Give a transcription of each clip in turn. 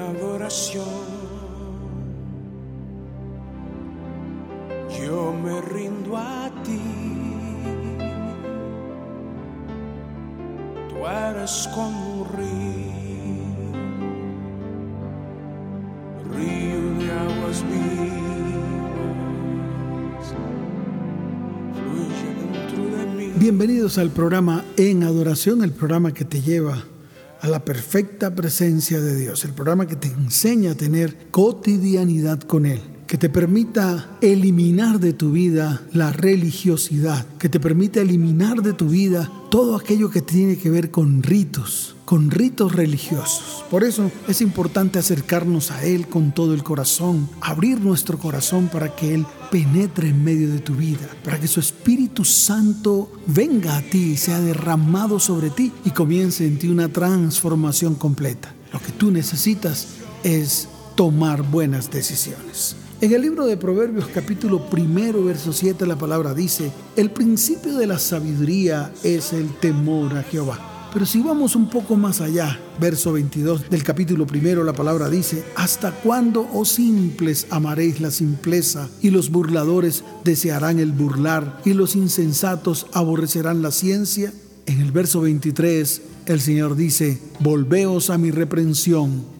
adoración. Yo me rindo a ti. Tú eres como un río, río de aguas vivas. Fluye dentro de mí. Bienvenidos al programa En Adoración, el programa que te lleva a la perfecta presencia de Dios, el programa que te enseña a tener cotidianidad con Él, que te permita eliminar de tu vida la religiosidad, que te permita eliminar de tu vida todo aquello que tiene que ver con ritos, con ritos religiosos. Por eso es importante acercarnos a Él con todo el corazón, abrir nuestro corazón para que Él penetre en medio de tu vida, para que su Espíritu Santo venga a ti y sea derramado sobre ti y comience en ti una transformación completa. Lo que tú necesitas es tomar buenas decisiones. En el libro de Proverbios capítulo primero, verso 7, la palabra dice, el principio de la sabiduría es el temor a Jehová. Pero si vamos un poco más allá, verso 22 del capítulo primero, la palabra dice, ¿hasta cuándo, oh simples, amaréis la simpleza y los burladores desearán el burlar y los insensatos aborrecerán la ciencia? En el verso 23, el Señor dice, Volveos a mi reprensión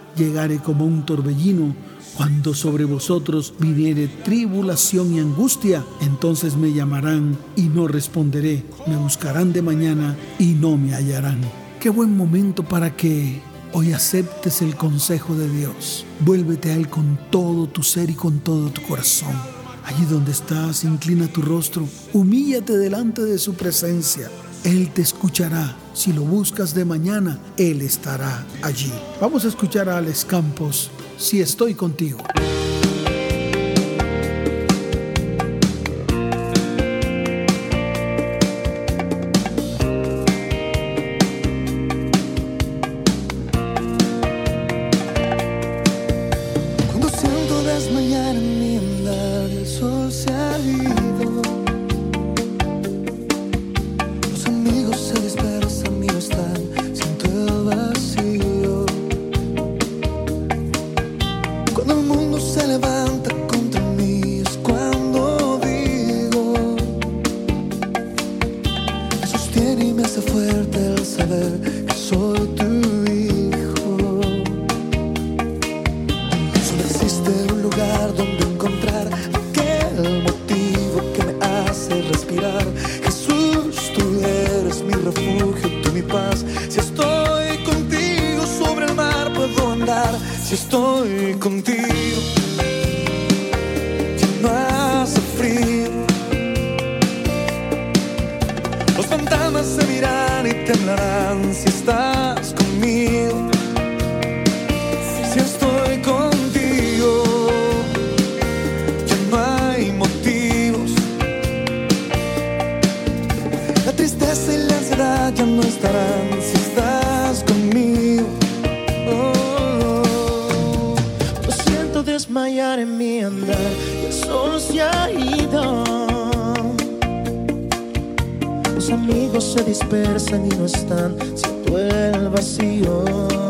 llegare como un torbellino cuando sobre vosotros viniere tribulación y angustia, entonces me llamarán y no responderé. Me buscarán de mañana y no me hallarán. Qué buen momento para que hoy aceptes el consejo de Dios. Vuélvete a Él con todo tu ser y con todo tu corazón. Allí donde estás, inclina tu rostro, humíllate delante de su presencia. Él te escuchará. Si lo buscas de mañana, Él estará allí. Vamos a escuchar a Alex Campos si estoy contigo. Se dispersan y no están, siento el vacío.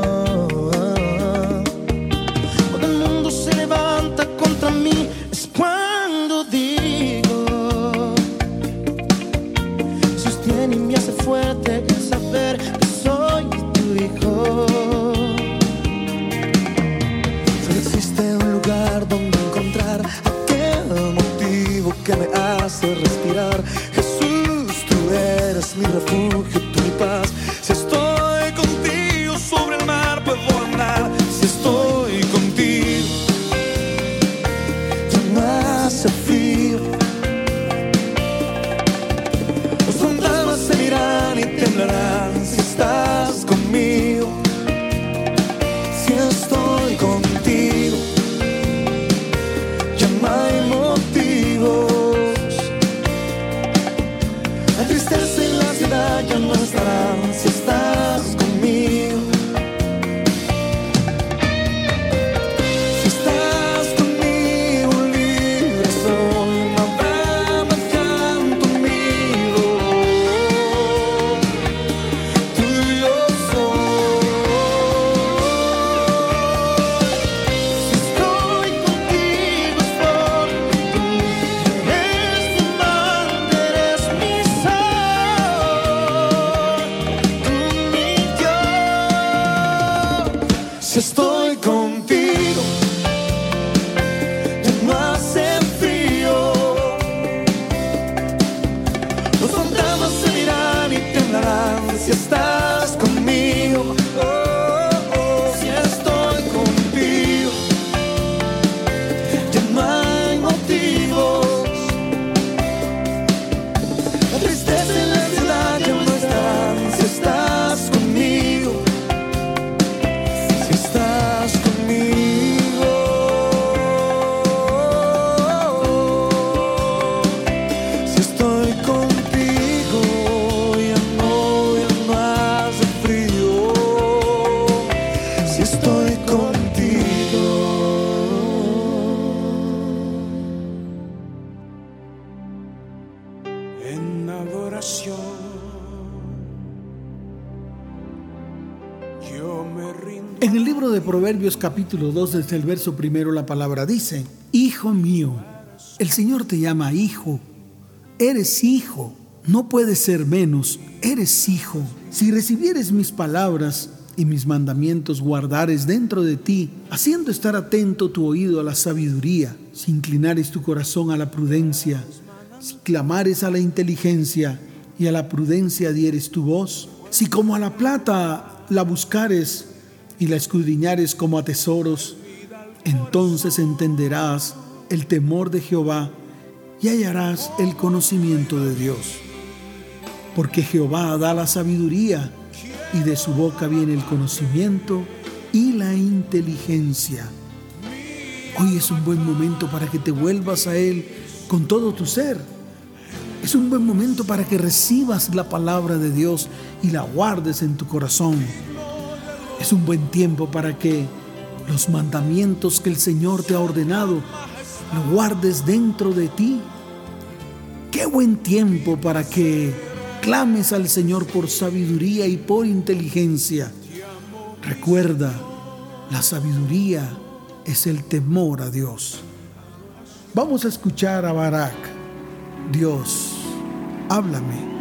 Si estoy capítulo 2, desde el verso primero, la palabra dice, Hijo mío, el Señor te llama hijo, eres hijo, no puedes ser menos, eres hijo. Si recibieres mis palabras y mis mandamientos guardares dentro de ti, haciendo estar atento tu oído a la sabiduría, si inclinares tu corazón a la prudencia, si clamares a la inteligencia y a la prudencia dieres tu voz, si como a la plata la buscares y la escudriñares como a tesoros, entonces entenderás el temor de Jehová y hallarás el conocimiento de Dios. Porque Jehová da la sabiduría y de su boca viene el conocimiento y la inteligencia. Hoy es un buen momento para que te vuelvas a Él con todo tu ser. Es un buen momento para que recibas la palabra de Dios y la guardes en tu corazón. Es un buen tiempo para que los mandamientos que el Señor te ha ordenado lo guardes dentro de ti. Qué buen tiempo para que clames al Señor por sabiduría y por inteligencia. Recuerda, la sabiduría es el temor a Dios. Vamos a escuchar a Barak. Dios, háblame.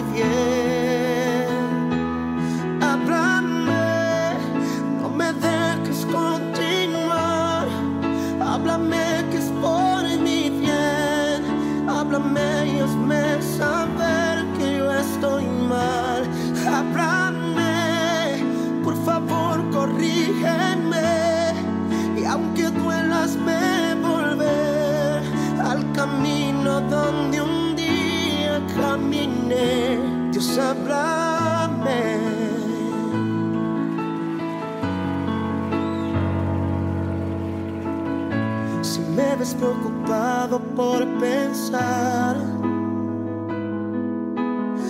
por pensar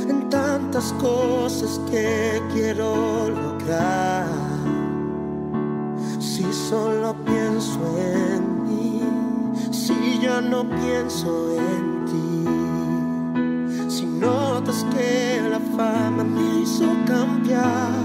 en tantas cosas que quiero lograr, si solo pienso en mí, si ya no pienso en ti, si notas que la fama me hizo cambiar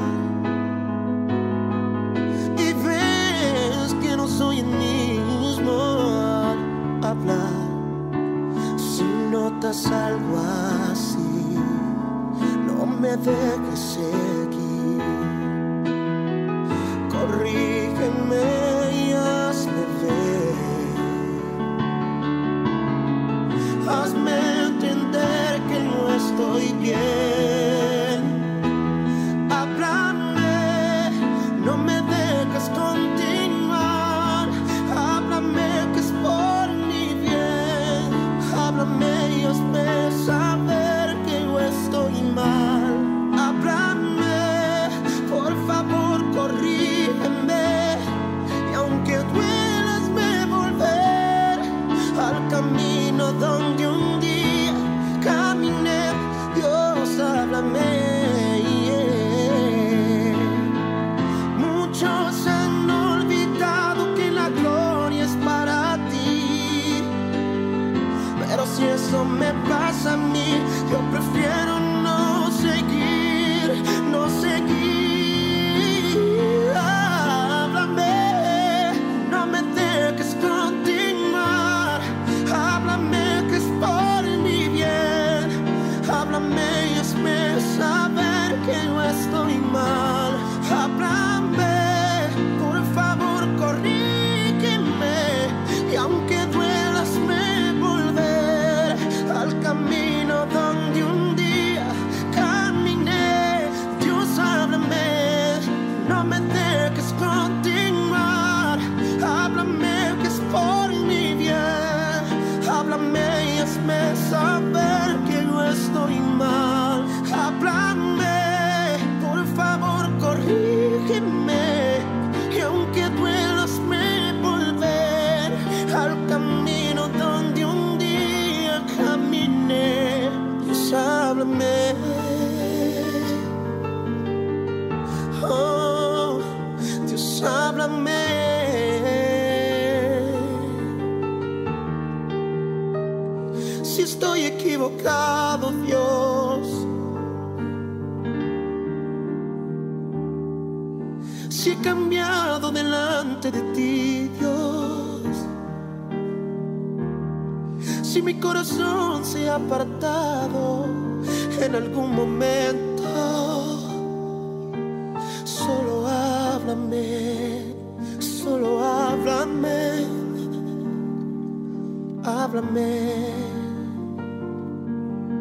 háblame,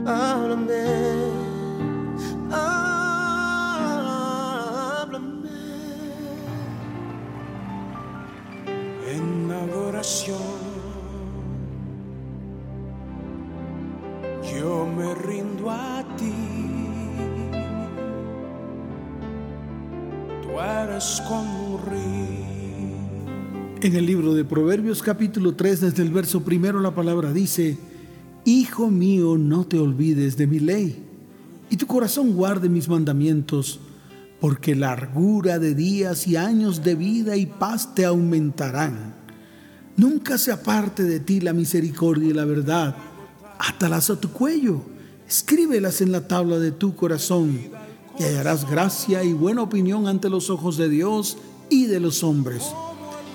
háblame, En el libro de Proverbios capítulo 3, desde el verso primero, la palabra dice, Hijo mío, no te olvides de mi ley, y tu corazón guarde mis mandamientos, porque largura de días y años de vida y paz te aumentarán. Nunca se aparte de ti la misericordia y la verdad. Átalas a tu cuello, escríbelas en la tabla de tu corazón, y hallarás gracia y buena opinión ante los ojos de Dios y de los hombres.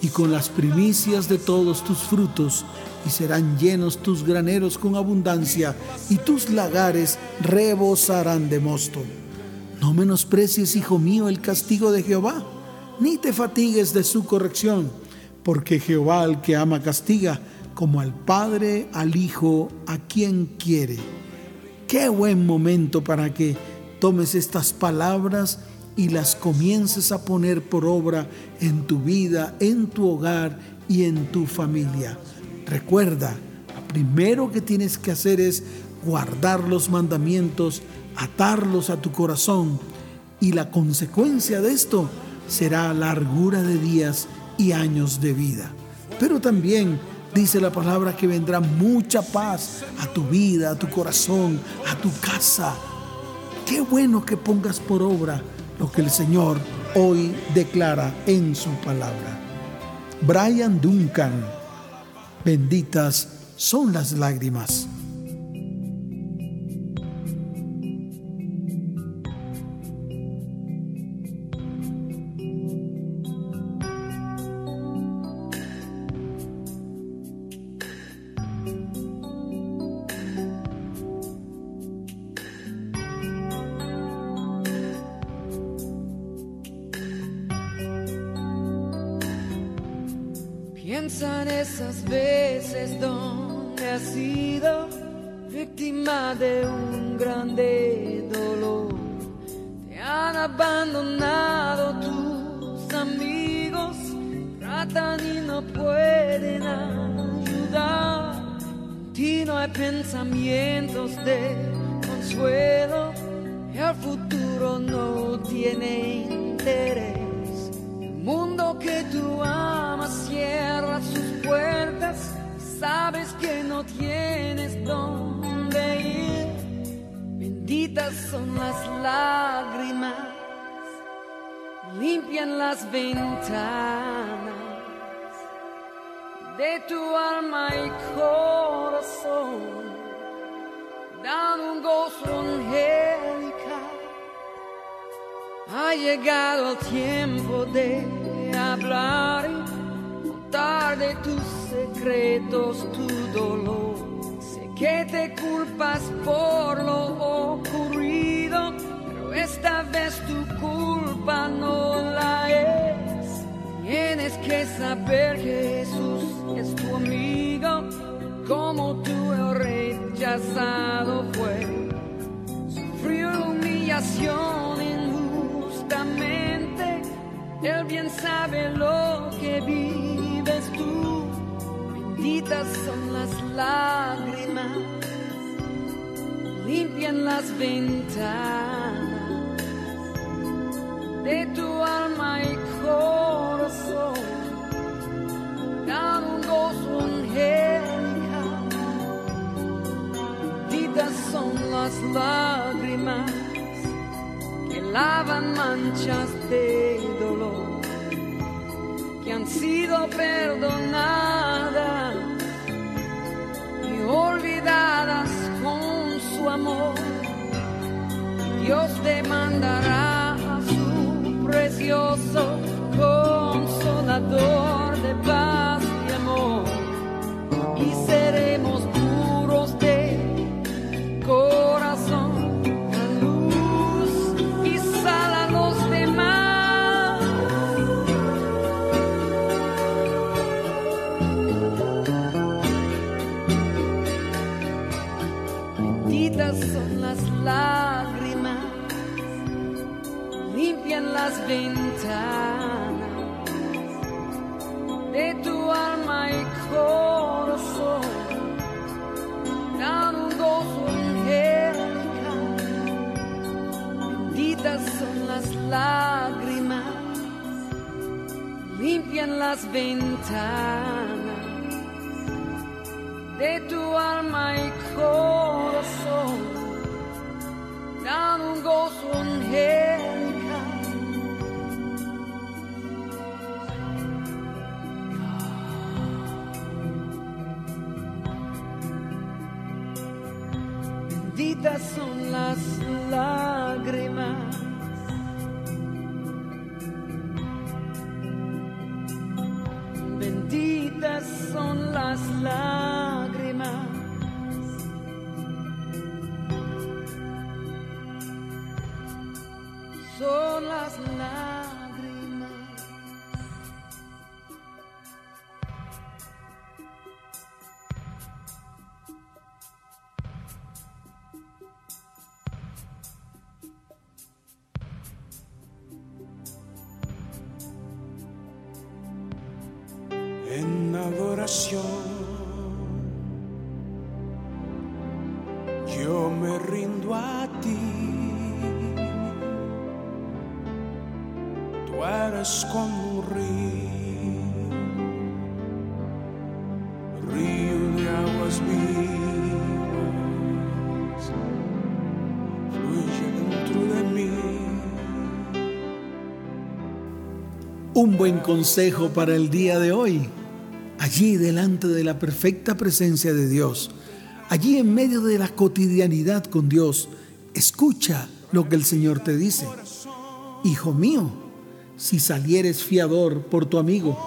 y con las primicias de todos tus frutos, y serán llenos tus graneros con abundancia, y tus lagares rebosarán de mosto. No menosprecies, hijo mío, el castigo de Jehová, ni te fatigues de su corrección, porque Jehová al que ama castiga, como al Padre al Hijo a quien quiere. Qué buen momento para que tomes estas palabras y las comiences a poner por obra en tu vida, en tu hogar y en tu familia. Recuerda, lo primero que tienes que hacer es guardar los mandamientos, atarlos a tu corazón y la consecuencia de esto será largura de días y años de vida. Pero también dice la palabra que vendrá mucha paz a tu vida, a tu corazón, a tu casa. Qué bueno que pongas por obra lo que el Señor hoy declara en su palabra. Brian Duncan, benditas son las lágrimas. Llegado el tiempo de hablar contar de tus secretos, tu dolor. Sé que te culpas por lo ocurrido, pero esta vez tu culpa no la es. Tienes que saber Jesús es tu amigo, como tú el rechazado fue. Sufrió humillación él bien sabe lo que vives tú. Benditas son las lágrimas, limpian las ventanas de tu alma y corazón. Dan un gozo angelical. Benditas son las lágrimas lavan manchas de dolor que han sido perdonadas y olvidadas con su amor. Dios demandará a su precioso consolador ventanas buen consejo para el día de hoy allí delante de la perfecta presencia de Dios, allí en medio de la cotidianidad con Dios, escucha lo que el Señor te dice. Hijo mío, si salieres fiador por tu amigo,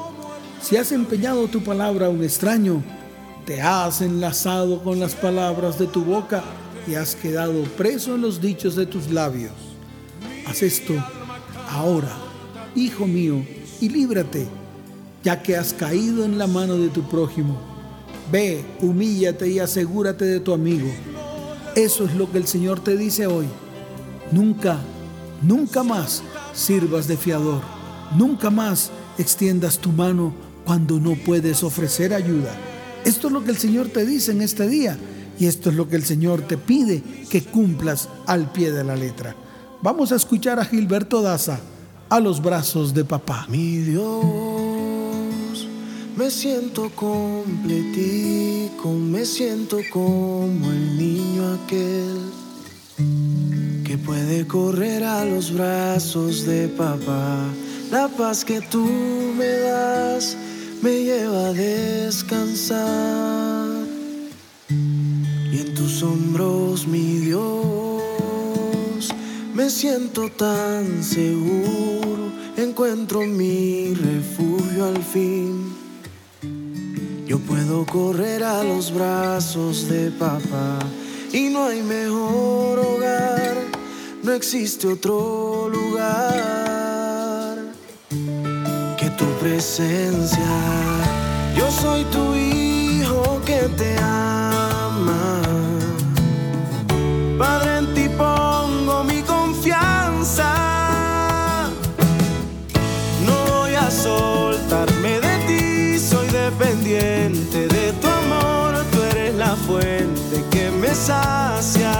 si has empeñado tu palabra a un extraño, te has enlazado con las palabras de tu boca y has quedado preso en los dichos de tus labios. Haz esto ahora, hijo mío, y líbrate, ya que has caído en la mano de tu prójimo. Ve, humíllate y asegúrate de tu amigo. Eso es lo que el Señor te dice hoy. Nunca, nunca más sirvas de fiador. Nunca más extiendas tu mano cuando no puedes ofrecer ayuda. Esto es lo que el Señor te dice en este día y esto es lo que el Señor te pide que cumplas al pie de la letra. Vamos a escuchar a Gilberto Daza a los brazos de papá. Mi Dios, me siento completico, me siento como el niño aquel que puede correr a los brazos de papá. La paz que tú me das me lleva a descansar. Y en tus hombros, mi Dios, me siento tan seguro, encuentro mi refugio al fin. Yo puedo correr a los brazos de papá y no hay mejor hogar, no existe otro lugar que tu presencia. Yo soy tu hijo que te ama. Padre, me sacia.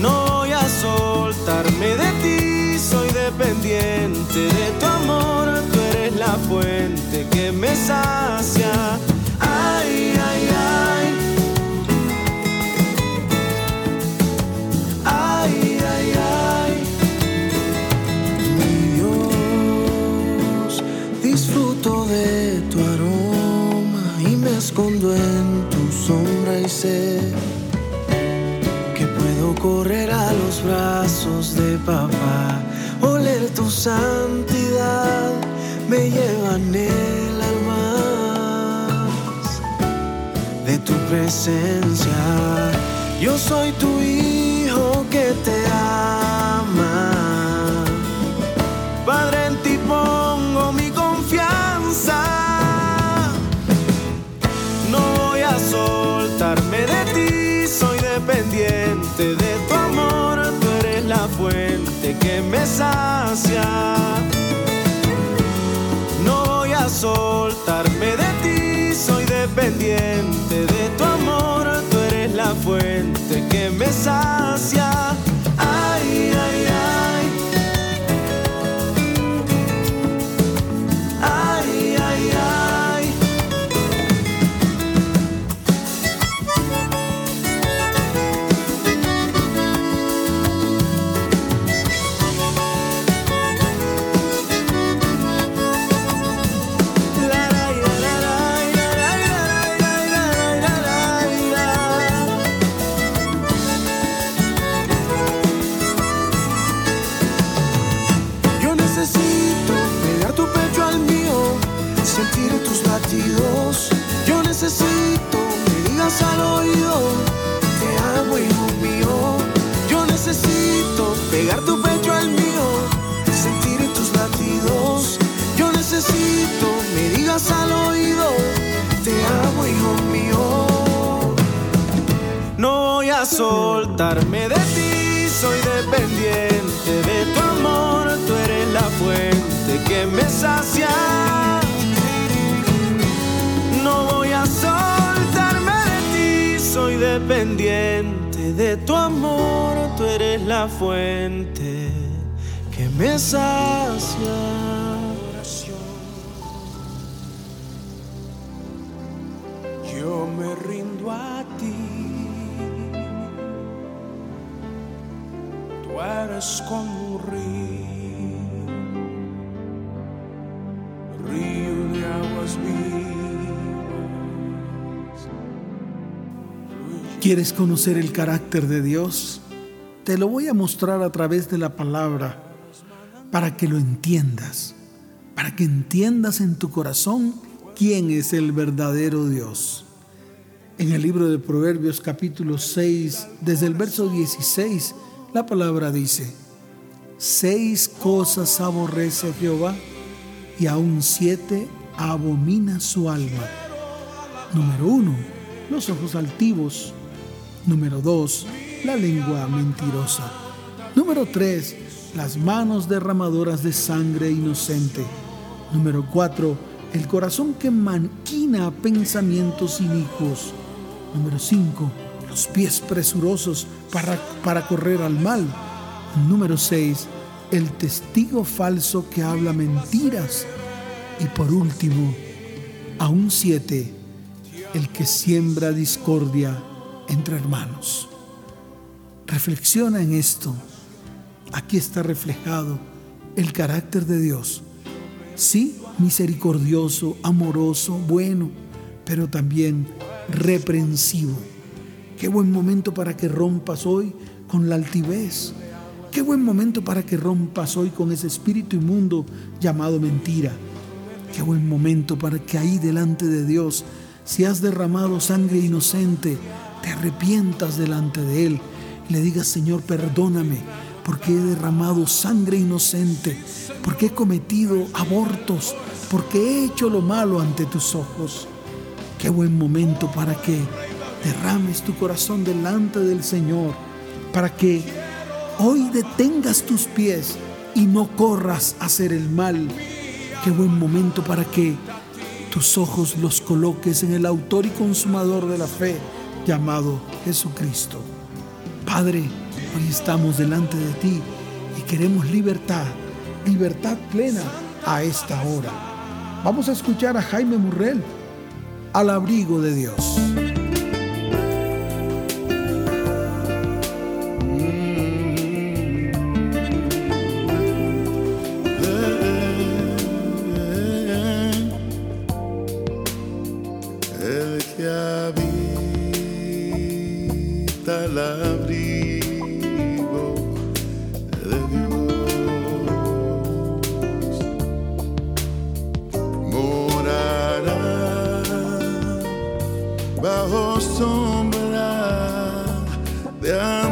No voy a soltarme de ti, soy dependiente de tu amor. Tú eres la fuente que me sacia. Ay, ay, ay. Ay, ay, ay. Mi Dios, disfruto de tu aroma y me escondo en que puedo correr a los brazos de papá, oler tu santidad me lleva en el alma de tu presencia. Yo soy tu hijo que me sacia. No voy a soltarme de ti, soy dependiente de tu amor. Tú eres la fuente que me sacia. Yo necesito me digas al oído, te amo hijo mío. Yo necesito pegar tu pecho al mío, sentir tus latidos. Yo necesito me digas al oído, te amo hijo mío. No voy a soltarme de ti, soy dependiente de tu amor, tú eres la fuente que me sacia dependiente de tu amor. Tú eres la fuente que me sacia. Yo me rindo a ti. Tú eres como un río, río de aguas vivas. ¿Quieres conocer el carácter de Dios? Te lo voy a mostrar a través de la palabra para que lo entiendas, para que entiendas en tu corazón quién es el verdadero Dios. En el libro de Proverbios capítulo 6, desde el verso 16, la palabra dice, seis cosas aborrece Jehová y aún siete abomina su alma. Número uno, los ojos altivos. Número dos, la lengua mentirosa. Número tres, las manos derramadoras de sangre inocente. Número cuatro, el corazón que manquina pensamientos inicuos. Número cinco, los pies presurosos para, para correr al mal. Número seis, el testigo falso que habla mentiras. Y por último, aún siete, el que siembra discordia entre hermanos. Reflexiona en esto. Aquí está reflejado el carácter de Dios. Sí, misericordioso, amoroso, bueno, pero también reprensivo. Qué buen momento para que rompas hoy con la altivez. Qué buen momento para que rompas hoy con ese espíritu inmundo llamado mentira. Qué buen momento para que ahí delante de Dios, si has derramado sangre inocente, te arrepientas delante de Él y le digas, Señor, perdóname porque he derramado sangre inocente, porque he cometido abortos, porque he hecho lo malo ante tus ojos. Qué buen momento para que derrames tu corazón delante del Señor, para que hoy detengas tus pies y no corras a hacer el mal. Qué buen momento para que tus ojos los coloques en el autor y consumador de la fe llamado Jesucristo. Padre, hoy estamos delante de ti y queremos libertad, libertad plena a esta hora. Vamos a escuchar a Jaime Murrell, al abrigo de Dios. Bajo sombra de amor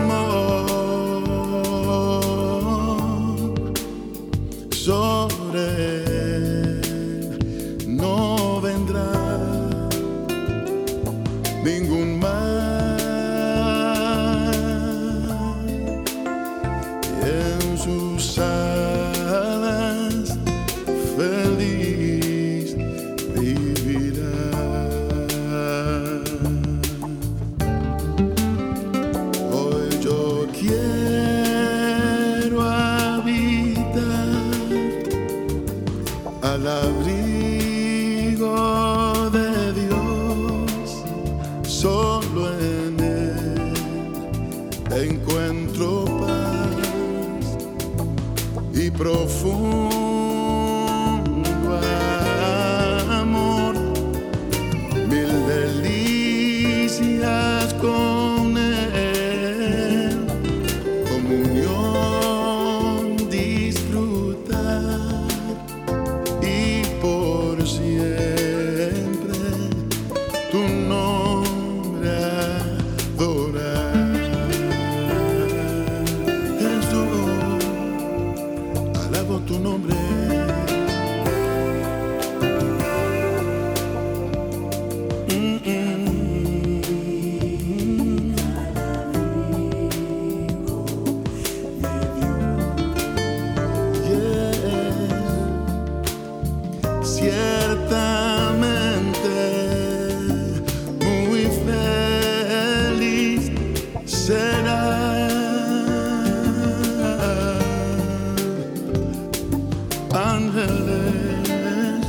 Ángeles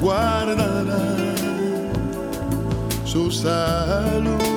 guardarán su salud. y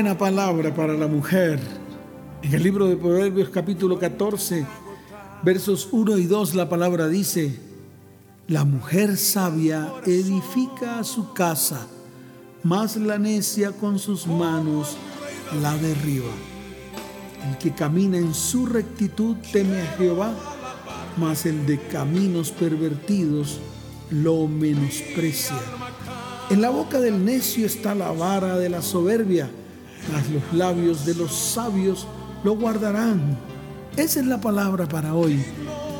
buena palabra para la mujer. En el libro de Proverbios capítulo 14, versos 1 y 2, la palabra dice, la mujer sabia edifica su casa, mas la necia con sus manos la derriba. El que camina en su rectitud teme a Jehová, mas el de caminos pervertidos lo menosprecia. En la boca del necio está la vara de la soberbia, mas los labios de los sabios lo guardarán. Esa es la palabra para hoy.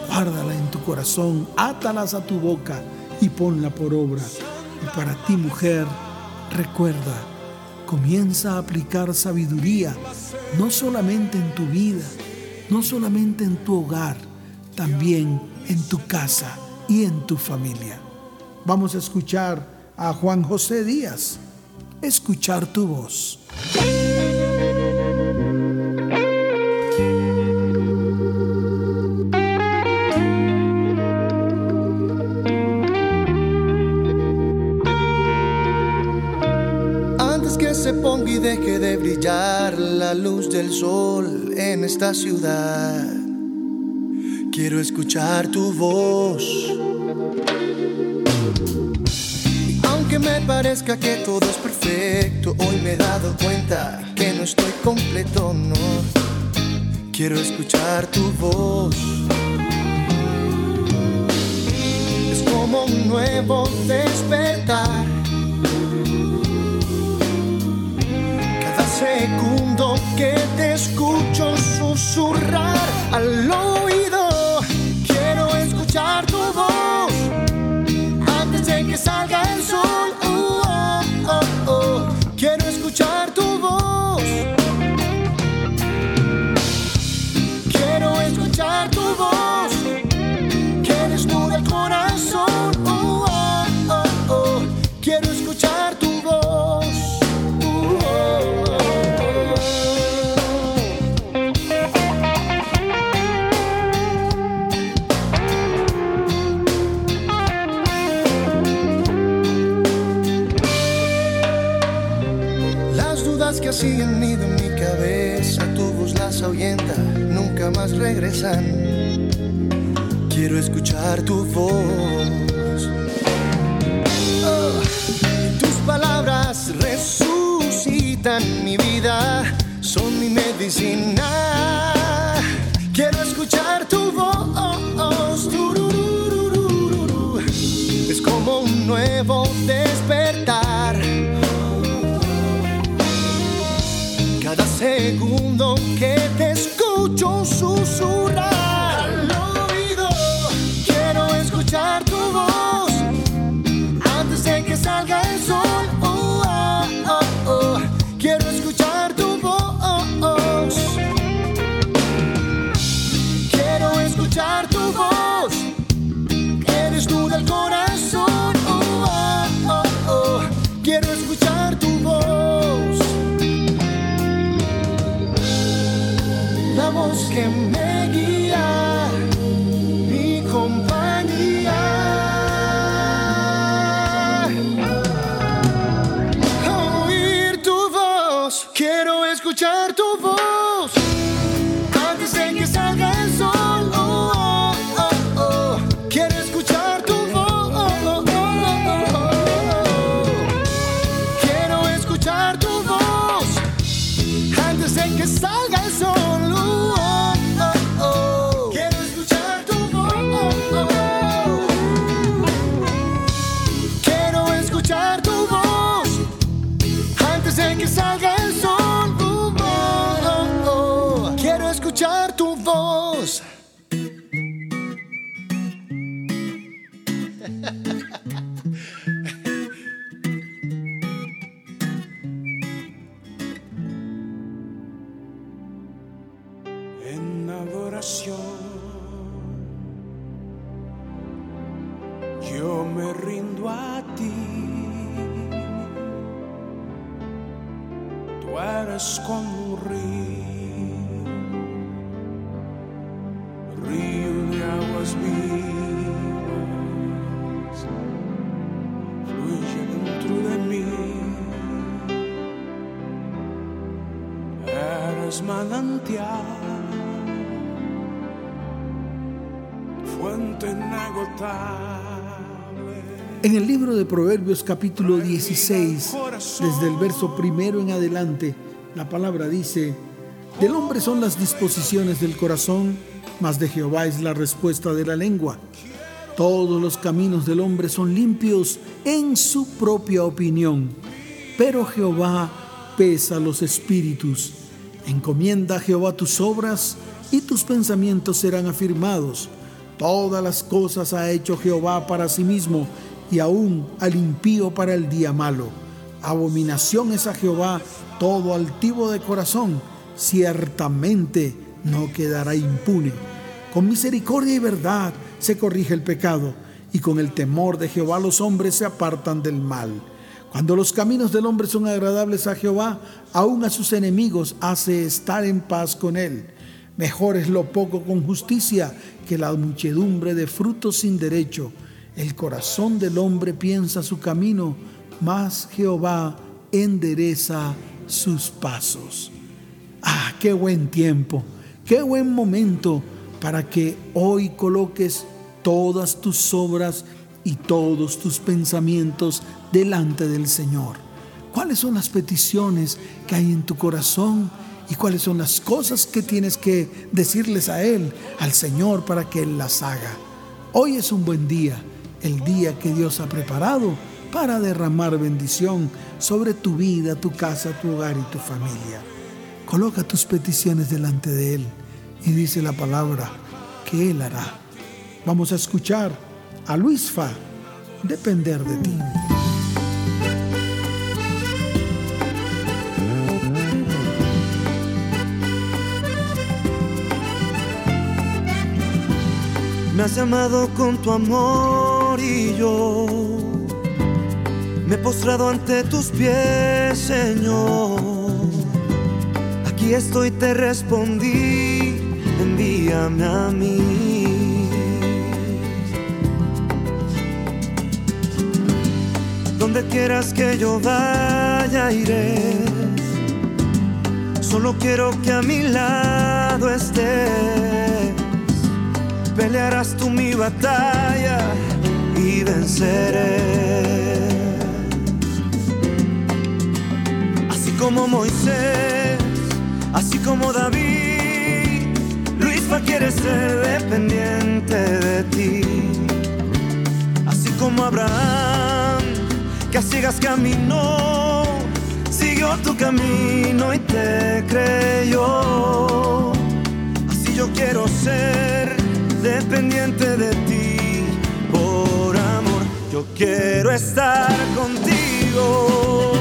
Guárdala en tu corazón, átalas a tu boca y ponla por obra. Y para ti, mujer, recuerda, comienza a aplicar sabiduría, no solamente en tu vida, no solamente en tu hogar, también en tu casa y en tu familia. Vamos a escuchar a Juan José Díaz, escuchar tu voz. Y deje de brillar la luz del sol en esta ciudad, quiero escuchar tu voz. Aunque me parezca que todo es perfecto, hoy me he dado cuenta que no estoy completo, no. Quiero escuchar tu voz. Es como un nuevo despertar. Segundo que te escucho susurrar al oído, Quiero escuchar tu voz. Oh, tus palabras resucitan mi vida, son mi medicina. Quiero escuchar tu voz. Es como un nuevo despertar. cada segundo que te escucho susurrar al Eres como un río, río de aguas vivas, fluye dentro de mí. Eres manantial, fuente inagotable. En el libro de Proverbios capítulo 16, desde el verso primero en adelante, la palabra dice, del hombre son las disposiciones del corazón, mas de Jehová es la respuesta de la lengua. Todos los caminos del hombre son limpios en su propia opinión, pero Jehová pesa los espíritus. Encomienda a Jehová tus obras y tus pensamientos serán afirmados. Todas las cosas ha hecho Jehová para sí mismo y aún al impío para el día malo. Abominación es a Jehová todo altivo de corazón, ciertamente no quedará impune. Con misericordia y verdad se corrige el pecado, y con el temor de Jehová los hombres se apartan del mal. Cuando los caminos del hombre son agradables a Jehová, aún a sus enemigos hace estar en paz con él. Mejor es lo poco con justicia que la muchedumbre de frutos sin derecho. El corazón del hombre piensa su camino, mas Jehová endereza sus pasos. Ah, qué buen tiempo, qué buen momento para que hoy coloques todas tus obras y todos tus pensamientos delante del Señor. ¿Cuáles son las peticiones que hay en tu corazón? ¿Y cuáles son las cosas que tienes que decirles a Él, al Señor, para que Él las haga? Hoy es un buen día, el día que Dios ha preparado para derramar bendición sobre tu vida, tu casa, tu hogar y tu familia. Coloca tus peticiones delante de Él y dice la palabra que Él hará. Vamos a escuchar a Luis Fa, depender de ti. Me has llamado con tu amor yo me he postrado ante tus pies, Señor. Aquí estoy, te respondí, envíame a mí. Donde quieras que yo vaya, iré. Solo quiero que a mi lado estés pelearás tú mi batalla Así como Moisés, así como David, Luisfa quiere ser dependiente de ti. Así como Abraham, que a ciegas caminó, siguió tu camino y te creyó. Así yo quiero ser dependiente de ti. Quiero estar contigo,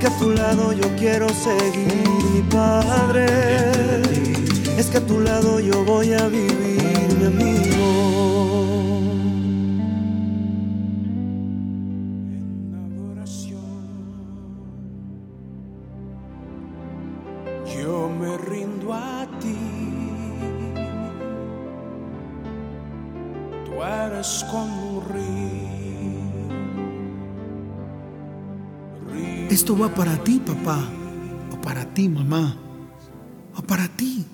que a tu lado yo quiero seguir, mi Padre. Es que a tu lado yo voy a vivir, mi amigo. Esto va para ti, papá, o para ti, mamá, o para ti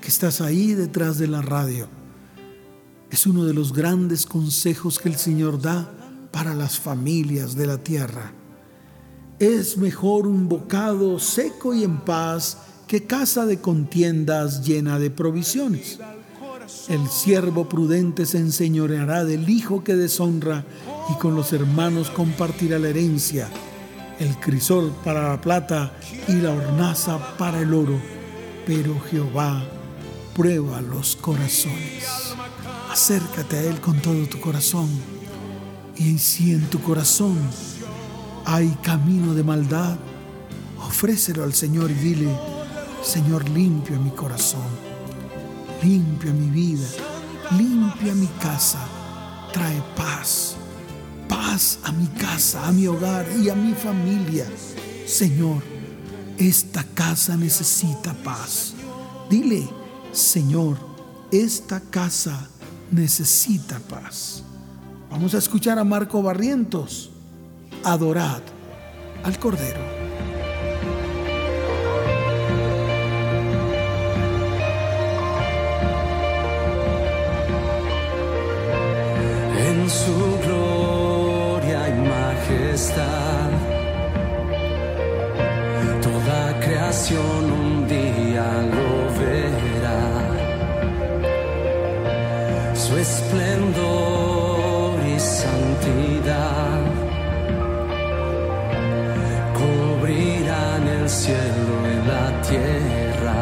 que estás ahí detrás de la radio. Es uno de los grandes consejos que el Señor da para las familias de la tierra. Es mejor un bocado seco y en paz que casa de contiendas llena de provisiones. El siervo prudente se enseñoreará del hijo que deshonra y con los hermanos compartirá la herencia. El crisol para la plata y la hornaza para el oro. Pero Jehová prueba los corazones. Acércate a Él con todo tu corazón. Y si en tu corazón hay camino de maldad, ofrécelo al Señor y dile, Señor, limpia mi corazón, limpia mi vida, limpia mi casa, trae paz, paz a mi casa, a mi hogar y a mi familia. Señor, esta casa necesita paz. Dile, Señor, esta casa necesita paz. Vamos a escuchar a Marco Barrientos. Adorad al Cordero. en su gloria majestad. Toda creación un día lo verá. Su esplendor y santidad cubrirán el cielo y la tierra.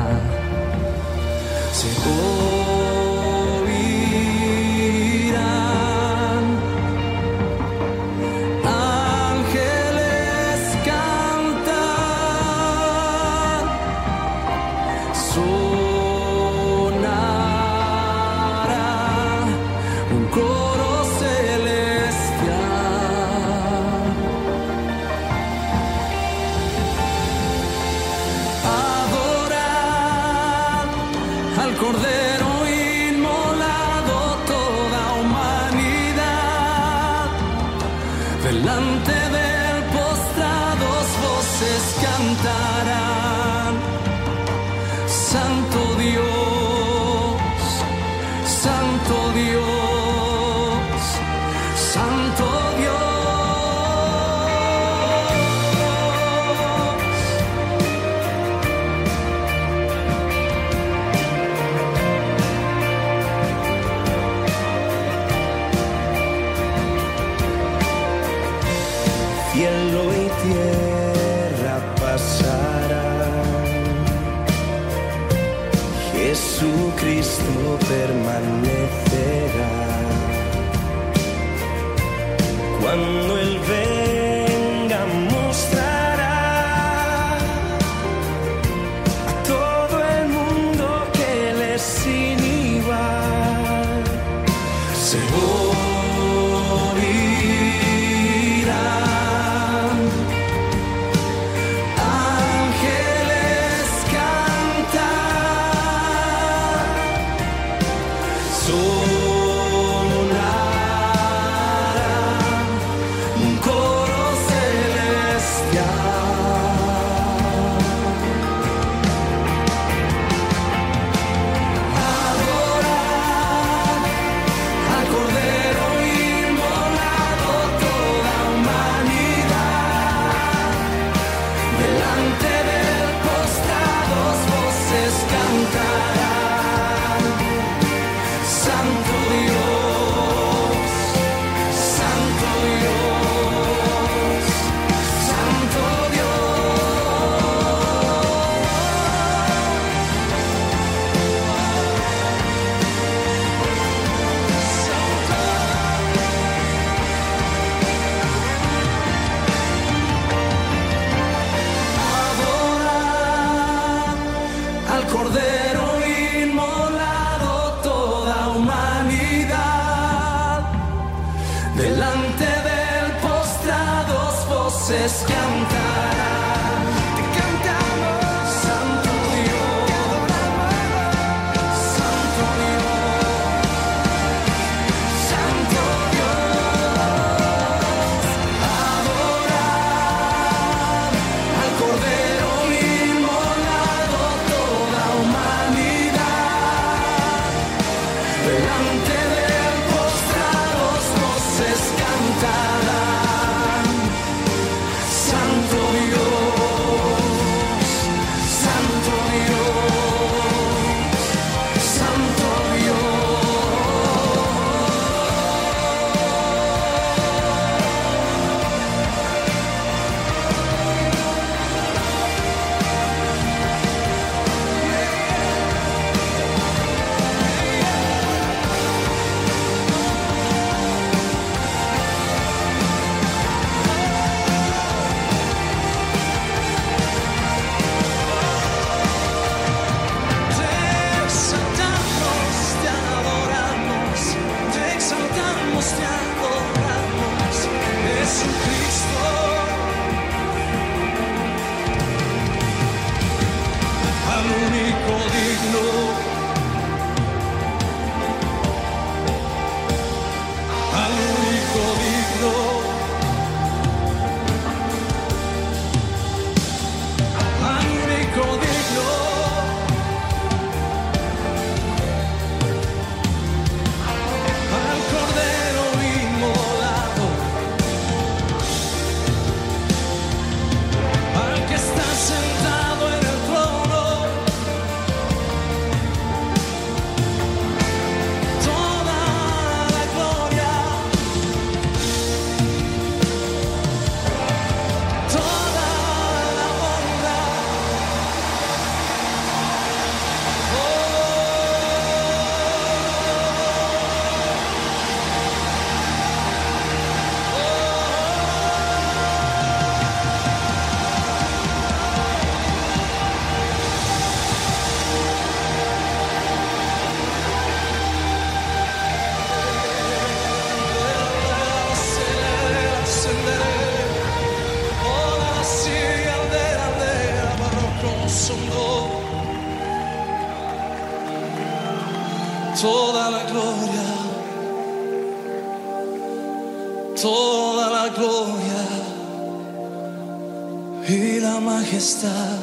La majestad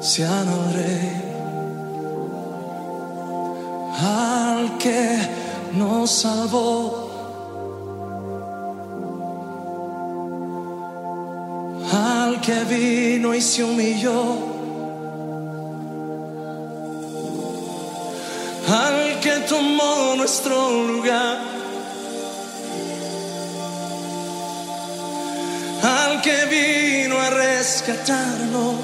al Rey, al que nos salvó. Al que vino y se humilló al que tomó nuestro lugar, rescatarnos,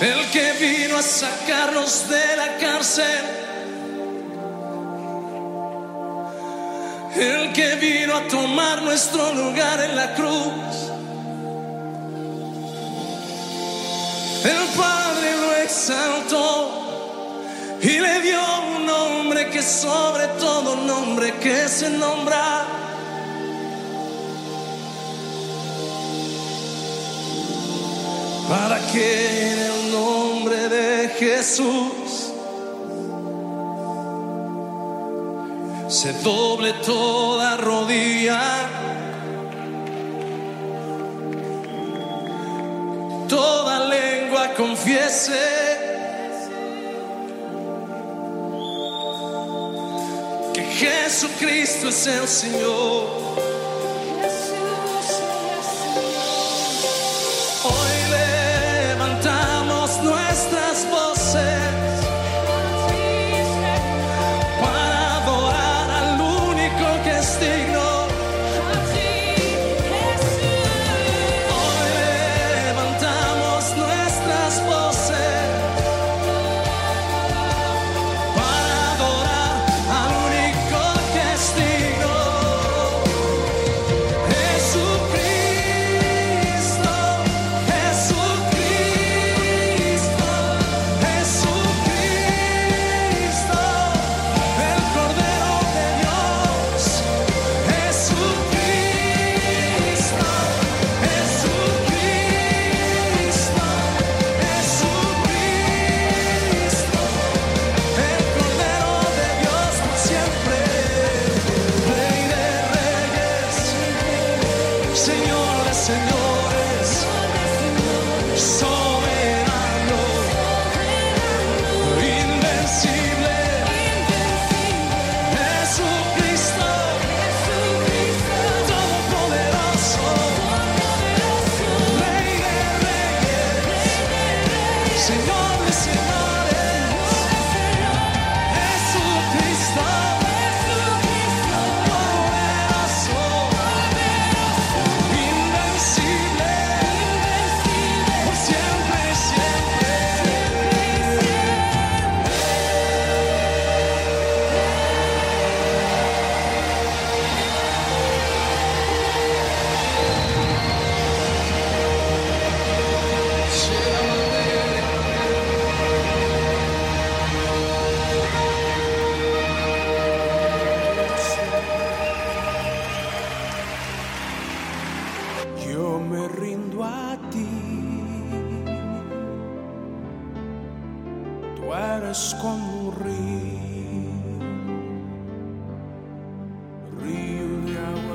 el que vino a sacarnos de la cárcel. El que vino a tomar nuestro lugar en la cruz. El Padre lo exaltó y le dio un nombre que sobre todo nombre que se nombra. Para que en el nombre de Jesús se doble toda rodilla. Toda lengua confiese que Jesucristo es el Señor.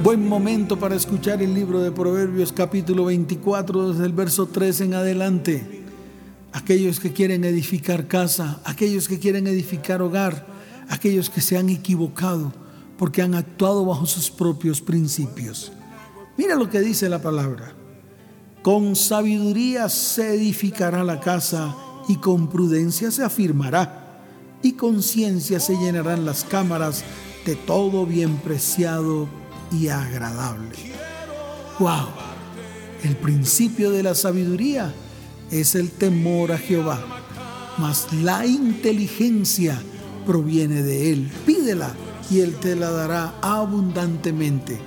Buen momento para escuchar el libro de Proverbios capítulo 24 desde el verso 3 en adelante. Aquellos que quieren edificar casa, aquellos que quieren edificar hogar, aquellos que se han equivocado porque han actuado bajo sus propios principios. Mira lo que dice la palabra. Con sabiduría se edificará la casa y con prudencia se afirmará y con ciencia se llenarán las cámaras de todo bien preciado y agradable. ¡Wow! El principio de la sabiduría es el temor a Jehová, mas la inteligencia proviene de Él. Pídela y Él te la dará abundantemente.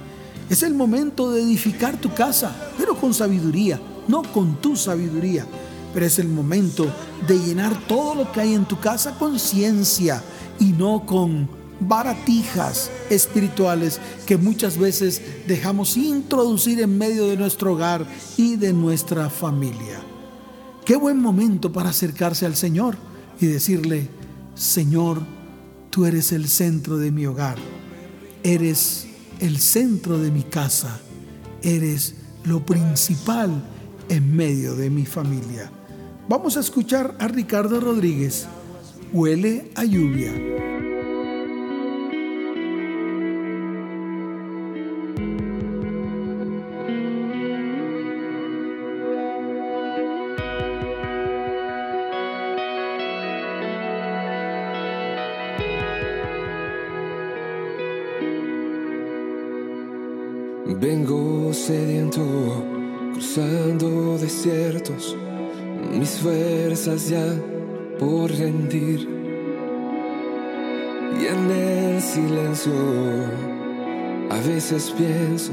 Es el momento de edificar tu casa, pero con sabiduría, no con tu sabiduría. Pero es el momento de llenar todo lo que hay en tu casa con ciencia y no con baratijas espirituales que muchas veces dejamos introducir en medio de nuestro hogar y de nuestra familia. Qué buen momento para acercarse al Señor y decirle, Señor, tú eres el centro de mi hogar, eres el centro de mi casa, eres lo principal en medio de mi familia. Vamos a escuchar a Ricardo Rodríguez, Huele a lluvia. Vengo sediento, cruzando desiertos, mis fuerzas ya por rendir. Y en el silencio, a veces pienso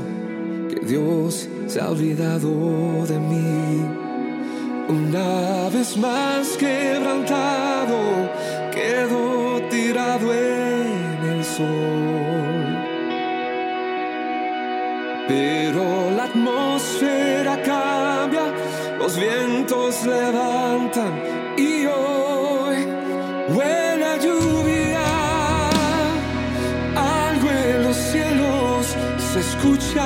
que Dios se ha olvidado de mí. Una vez más quebrantado, quedo tirado en el sol. Levantan y hoy huele a lluvia. Algo en los cielos se escucha.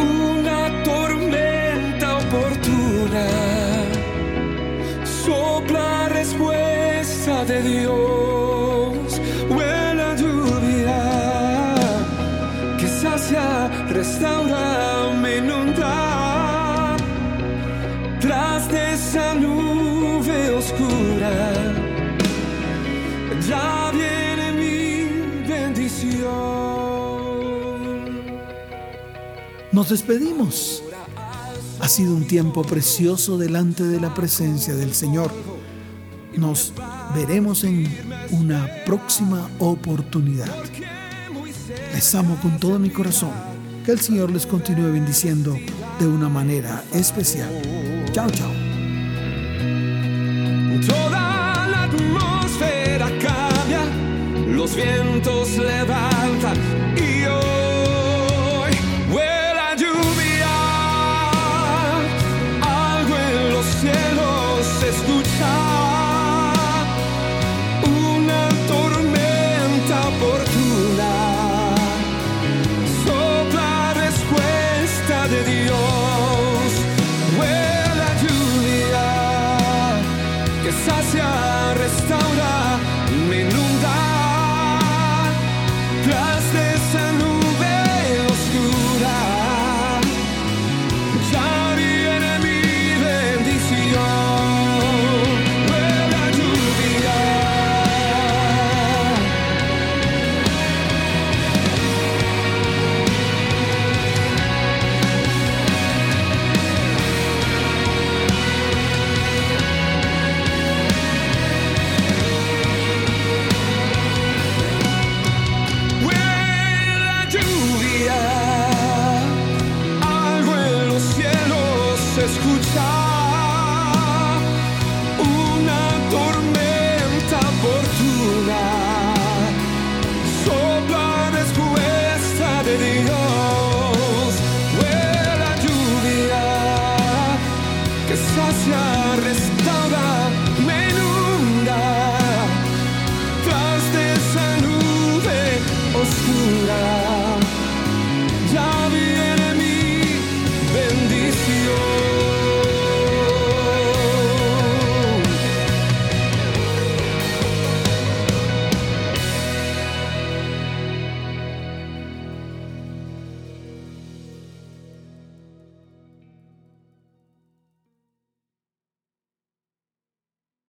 Una tormenta oportuna. Sopla respuesta de Dios. Huele a lluvia que sacia, restaura, Nos despedimos. Ha sido un tiempo precioso delante de la presencia del Señor. Nos veremos en una próxima oportunidad. Les amo con todo mi corazón. Que el Señor les continúe bendiciendo de una manera especial. Chao, chao. Toda la atmósfera cambia, los vientos levantan y